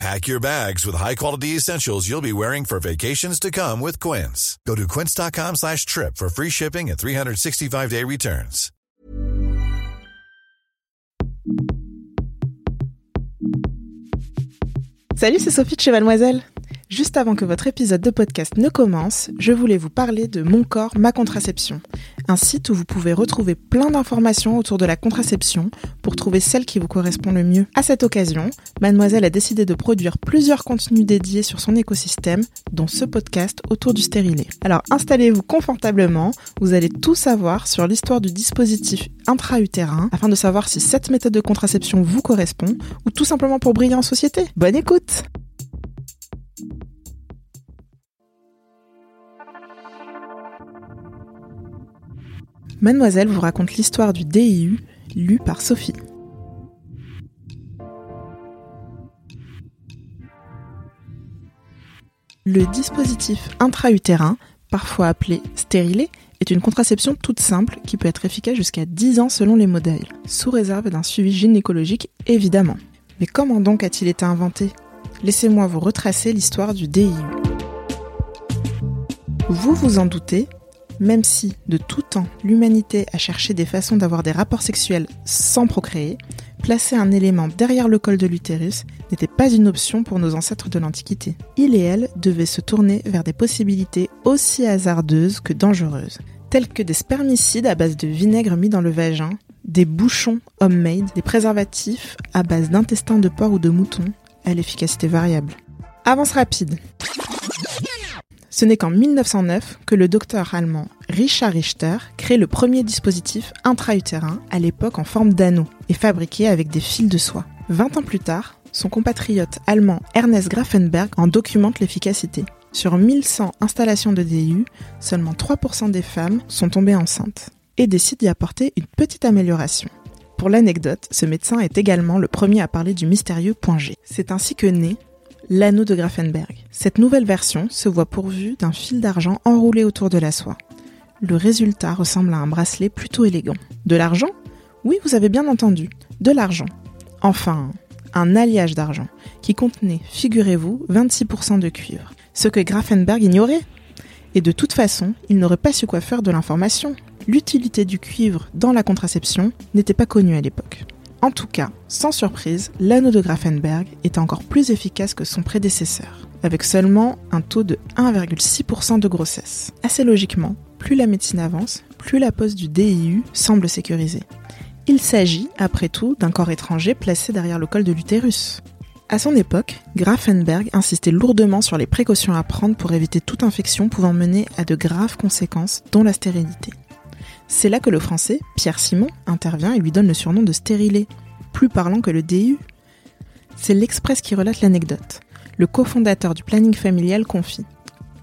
Pack your bags with high-quality essentials you'll be wearing for vacations to come with Quince. Go to quince.com slash trip for free shipping and 365-day returns. Salut, c'est Sophie de chez Mademoiselle. Juste avant que votre épisode de podcast ne commence, je voulais vous parler de Mon corps, ma contraception, un site où vous pouvez retrouver plein d'informations autour de la contraception pour trouver celle qui vous correspond le mieux. À cette occasion, Mademoiselle a décidé de produire plusieurs contenus dédiés sur son écosystème, dont ce podcast autour du stérilet. Alors installez-vous confortablement, vous allez tout savoir sur l'histoire du dispositif intra-utérin afin de savoir si cette méthode de contraception vous correspond ou tout simplement pour briller en société. Bonne écoute! Mademoiselle vous raconte l'histoire du DIU, lu par Sophie. Le dispositif intra-utérin, parfois appelé stérilet, est une contraception toute simple qui peut être efficace jusqu'à 10 ans selon les modèles, sous réserve d'un suivi gynécologique évidemment. Mais comment donc a-t-il été inventé? Laissez-moi vous retracer l'histoire du DIU. Vous vous en doutez, même si, de tout temps, l'humanité a cherché des façons d'avoir des rapports sexuels sans procréer, placer un élément derrière le col de l'utérus n'était pas une option pour nos ancêtres de l'Antiquité. Il et elle devaient se tourner vers des possibilités aussi hasardeuses que dangereuses, telles que des spermicides à base de vinaigre mis dans le vagin, des bouchons homemade, des préservatifs à base d'intestins de porc ou de mouton, à l'efficacité variable. Avance rapide. Ce n'est qu'en 1909 que le docteur allemand Richard Richter crée le premier dispositif intra-utérin, à l'époque en forme d'anneau, et fabriqué avec des fils de soie. 20 ans plus tard, son compatriote allemand Ernest Grafenberg en documente l'efficacité. Sur 1100 installations de DU, seulement 3% des femmes sont tombées enceintes, et décide d'y apporter une petite amélioration. Pour l'anecdote, ce médecin est également le premier à parler du mystérieux point G. C'est ainsi que naît l'anneau de Grafenberg. Cette nouvelle version se voit pourvue d'un fil d'argent enroulé autour de la soie. Le résultat ressemble à un bracelet plutôt élégant. De l'argent? Oui, vous avez bien entendu, de l'argent. Enfin, un alliage d'argent qui contenait, figurez-vous, 26% de cuivre. Ce que Grafenberg ignorait. Et de toute façon, il n'aurait pas su quoi faire de l'information. L'utilité du cuivre dans la contraception n'était pas connue à l'époque. En tout cas, sans surprise, l'anneau de Grafenberg est encore plus efficace que son prédécesseur, avec seulement un taux de 1,6% de grossesse. Assez logiquement, plus la médecine avance, plus la pose du DIU semble sécurisée. Il s'agit, après tout, d'un corps étranger placé derrière le col de l'utérus. À son époque, Grafenberg insistait lourdement sur les précautions à prendre pour éviter toute infection pouvant mener à de graves conséquences, dont la stérilité. C'est là que le français, Pierre Simon, intervient et lui donne le surnom de stérilet, plus parlant que le DU. C'est l'Express qui relate l'anecdote. Le cofondateur du planning familial confie.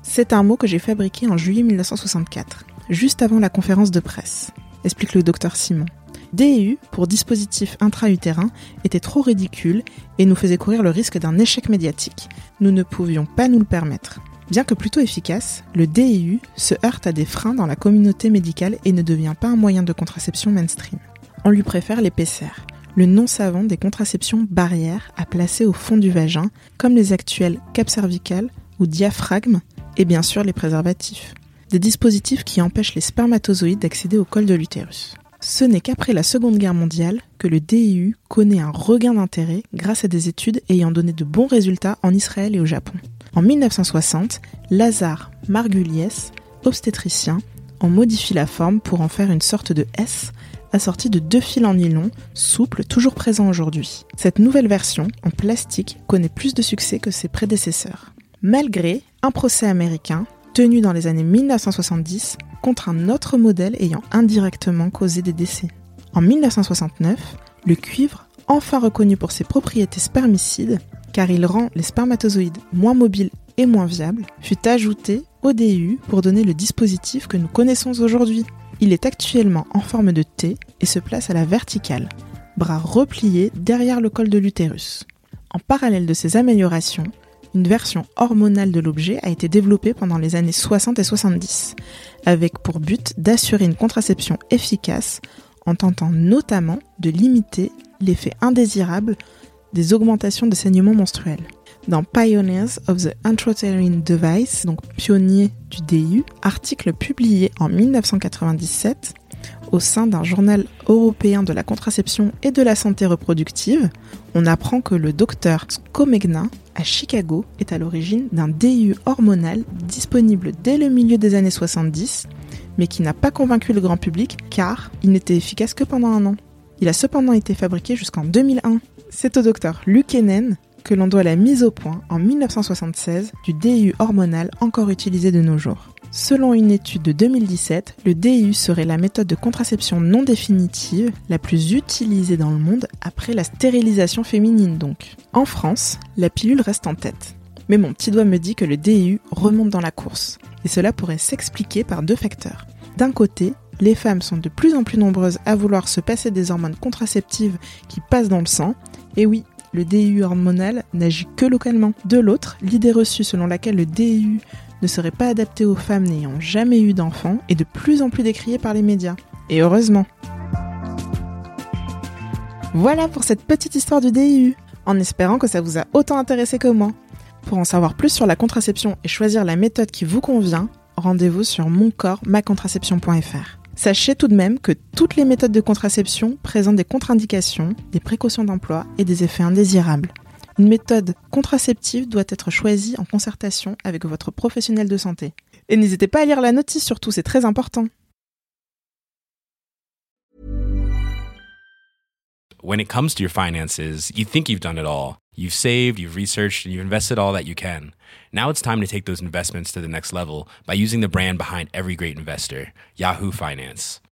C'est un mot que j'ai fabriqué en juillet 1964, juste avant la conférence de presse, explique le docteur Simon. DU, pour dispositif intra-utérin, était trop ridicule et nous faisait courir le risque d'un échec médiatique. Nous ne pouvions pas nous le permettre. Bien que plutôt efficace, le DIU se heurte à des freins dans la communauté médicale et ne devient pas un moyen de contraception mainstream. On lui préfère l'épaisseur, le non savant des contraceptions barrières à placer au fond du vagin, comme les actuels cap cervical ou diaphragme, et bien sûr les préservatifs. Des dispositifs qui empêchent les spermatozoïdes d'accéder au col de l'utérus. Ce n'est qu'après la Seconde Guerre mondiale que le DIU connaît un regain d'intérêt grâce à des études ayant donné de bons résultats en Israël et au Japon. En 1960, Lazare Margulies, obstétricien, en modifie la forme pour en faire une sorte de S assorti de deux fils en nylon, souples, toujours présents aujourd'hui. Cette nouvelle version, en plastique, connaît plus de succès que ses prédécesseurs. Malgré un procès américain, tenu dans les années 1970, contre un autre modèle ayant indirectement causé des décès. En 1969, le cuivre, enfin reconnu pour ses propriétés spermicides, car il rend les spermatozoïdes moins mobiles et moins viables, fut ajouté au DU pour donner le dispositif que nous connaissons aujourd'hui. Il est actuellement en forme de T et se place à la verticale, bras repliés derrière le col de l'utérus. En parallèle de ces améliorations, une version hormonale de l'objet a été développée pendant les années 60 et 70, avec pour but d'assurer une contraception efficace en tentant notamment de limiter l'effet indésirable des augmentations de saignements menstruels. Dans Pioneers of the Intrauterine Device, donc pionnier du DIU, article publié en 1997 au sein d'un journal européen de la contraception et de la santé reproductive, on apprend que le docteur Scomegna à Chicago est à l'origine d'un DIU hormonal disponible dès le milieu des années 70, mais qui n'a pas convaincu le grand public car il n'était efficace que pendant un an. Il a cependant été fabriqué jusqu'en 2001. C'est au docteur Lukenen que l'on doit la mise au point en 1976 du DIU hormonal encore utilisé de nos jours. Selon une étude de 2017, le DIU serait la méthode de contraception non définitive la plus utilisée dans le monde après la stérilisation féminine donc. En France, la pilule reste en tête. Mais mon petit doigt me dit que le DIU remonte dans la course. Et cela pourrait s'expliquer par deux facteurs. D'un côté, les femmes sont de plus en plus nombreuses à vouloir se passer des hormones contraceptives qui passent dans le sang. Et oui, le DIU hormonal n'agit que localement. De l'autre, l'idée reçue selon laquelle le DIU ne serait pas adapté aux femmes n'ayant jamais eu d'enfants est de plus en plus décriée par les médias. Et heureusement. Voilà pour cette petite histoire du DIU, en espérant que ça vous a autant intéressé que moi. Pour en savoir plus sur la contraception et choisir la méthode qui vous convient, rendez-vous sur moncorpsmacontraception.fr. Sachez tout de même que toutes les méthodes de contraception présentent des contre-indications, des précautions d'emploi et des effets indésirables. Une méthode contraceptive doit être choisie en concertation avec votre professionnel de santé. Et n'hésitez pas à lire la notice surtout, c'est très important. When it comes to your finances, you think you've done it all. You've saved, you've researched, and you've invested all that you can. Now it's time to take those investments to the next level by using the brand behind every great investor, Yahoo Finance.